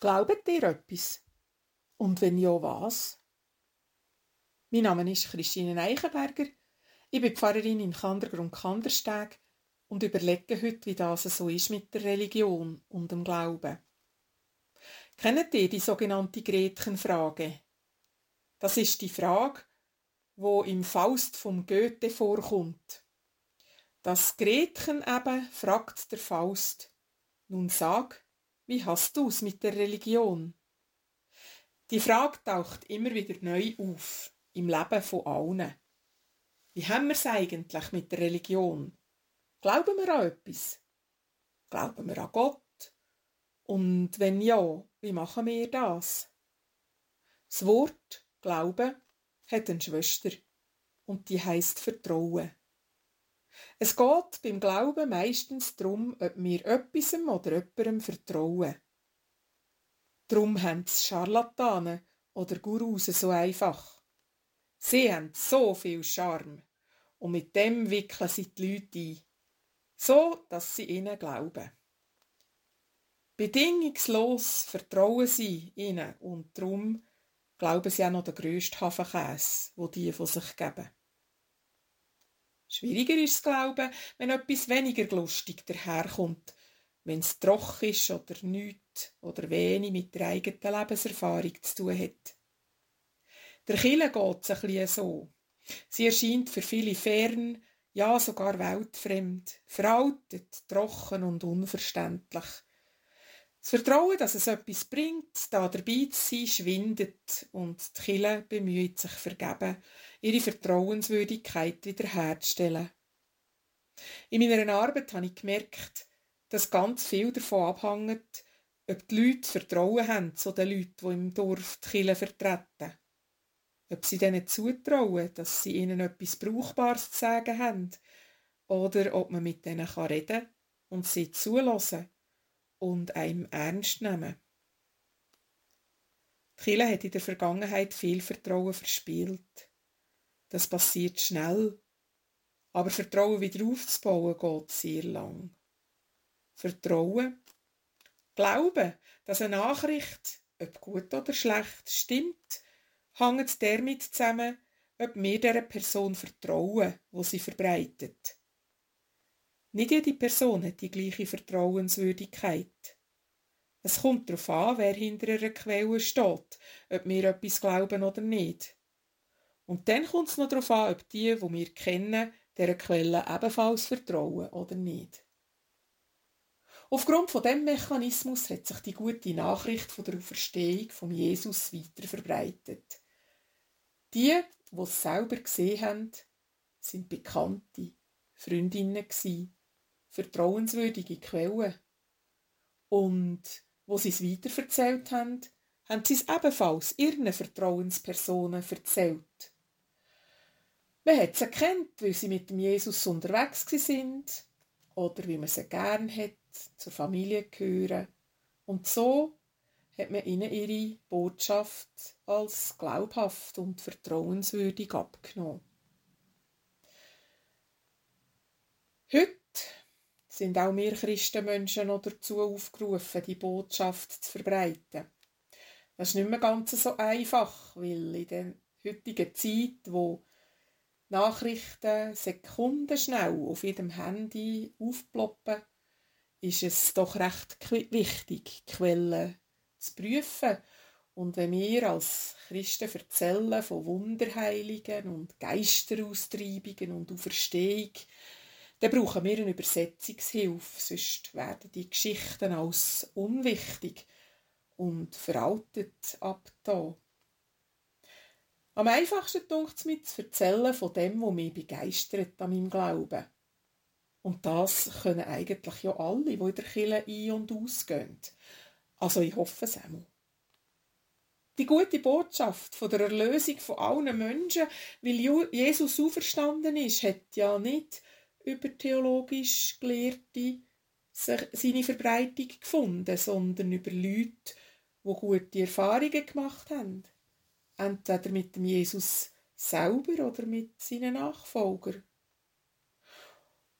Glaubt ihr etwas? Und wenn ja, was? Mein Name ist Christine Eichenberger. Ich bin Pfarrerin in Kandergrund Kandersteg und überlege heute, wie das so ist mit der Religion und dem Glauben. Kennt ihr die sogenannte Gretchenfrage? Das ist die Frage, wo im Faust vom Goethe vorkommt. Das Gretchen eben fragt der Faust. Nun sag, wie hast du's mit der Religion? Die Frage taucht immer wieder neu auf im Leben von allen. Wie haben wir's eigentlich mit der Religion? Glauben wir an etwas? Glauben wir an Gott? Und wenn ja, wie machen wir das? Das Wort Glauben hat eine Schwester und die heißt Vertrauen. Es geht beim Glauben meistens darum, ob wir etwas oder jemandem vertrauen. Darum haben es Scharlatanen oder Gurus so einfach. Sie haben so viel Charme und mit dem wickeln sie die Leute ein, so dass sie ihnen glauben. Bedingungslos vertrauen sie ihnen und darum glauben sie auch noch der grösste Hafenkäse, wo die von sich geben. Schwieriger ist es glauben, wenn etwas weniger lustig daherkommt, wenn es trocken ist oder nichts oder wenig mit der eigenen Lebenserfahrung zu tun hat. Der Kille geht es ein bisschen so. Sie erscheint für viele fern, ja sogar weltfremd, veraltet, trocken und unverständlich. Das Vertrauen, dass es etwas bringt, da dabei zu sein, schwindet und die Kille bemüht sich vergeben, ihre Vertrauenswürdigkeit wiederherzustellen. In meiner Arbeit habe ich gemerkt, dass ganz viel davon abhängt, ob die Leute Vertrauen haben zu den Leuten, die im Dorf die Kille vertreten. Ob sie denen zutrauen, dass sie ihnen etwas Brauchbares zu sagen haben, oder ob man mit denen reden kann und sie zulassen und einem ernst nehmen. Die Kirche hat in der Vergangenheit viel Vertrauen verspielt. Das passiert schnell, aber Vertrauen wieder aufzubauen geht sehr lang. Vertrauen, Glauben, dass eine Nachricht, ob gut oder schlecht, stimmt, hängt damit zusammen, ob wir dieser Person vertrauen, wo sie verbreitet. Nicht jede Person hat die gleiche Vertrauenswürdigkeit. Es kommt darauf an, wer hinter einer Quelle steht, ob wir etwas glauben oder nicht. Und dann kommt es noch darauf an, ob die, die wir kennen, dieser Quelle ebenfalls vertrauen oder nicht. Aufgrund von dem Mechanismus hat sich die gute Nachricht von der Auferstehung von Jesus weiter verbreitet. Die, die es selber gesehen haben, sind Bekannte, Freundinnen vertrauenswürdige Quellen. Und wo sie es weiterverzählt haben, haben sie es ebenfalls ihren Vertrauenspersonen erzählt. Man hat sie erkannt, weil sie mit dem Jesus unterwegs sind oder wie man sie gern hat, zur Familie gehören. Und so hat man ihnen ihre Botschaft als glaubhaft und vertrauenswürdig abgenommen. Heute sind auch wir Christenmenschen noch dazu aufgerufen, die Botschaft zu verbreiten. Das ist nicht mehr ganz so einfach, weil in der heutigen Zeit, wo Nachrichten sekundenschnell auf jedem Handy aufploppen, ist es doch recht wichtig, Quellen zu prüfen. Und wenn wir als Christen erzählen von Wunderheiligen und Geisteraustreibungen und Auferstehung, dann brauchen wir eine Übersetzungshilfe, sonst werden die Geschichten als unwichtig und veraltet abgetan. Am einfachsten dunkt es mir zu erzählen von dem, was mich begeistert an meinem Glauben. Und das können eigentlich ja alle, die in der Kirche ein- und ausgehen. Also ich hoffe es auch. Die gute Botschaft von der Erlösung von allen Menschen, weil Jesus auferstanden ist, hat ja nicht über theologisch Gelehrte seine Verbreitung gefunden, sondern über Leute, die gute Erfahrungen gemacht haben. Entweder mit dem Jesus selber oder mit seinen Nachfolgern.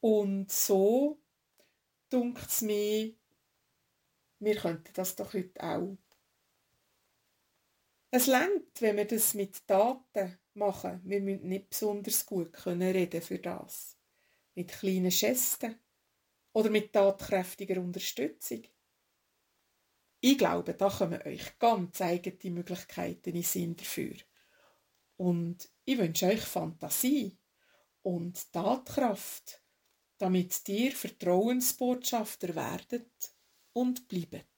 Und so dunkt es mir, wir könnten das doch heute auch Es längt, wenn wir das mit Taten machen. Wir müssen nicht besonders gut können reden für das. Mit kleinen Gesten oder mit tatkräftiger Unterstützung. Ich glaube, da kommen euch ganz eigene Möglichkeiten in Sinn dafür. Und ich wünsche euch Fantasie und Tatkraft, damit ihr Vertrauensbotschafter werdet und bleibt.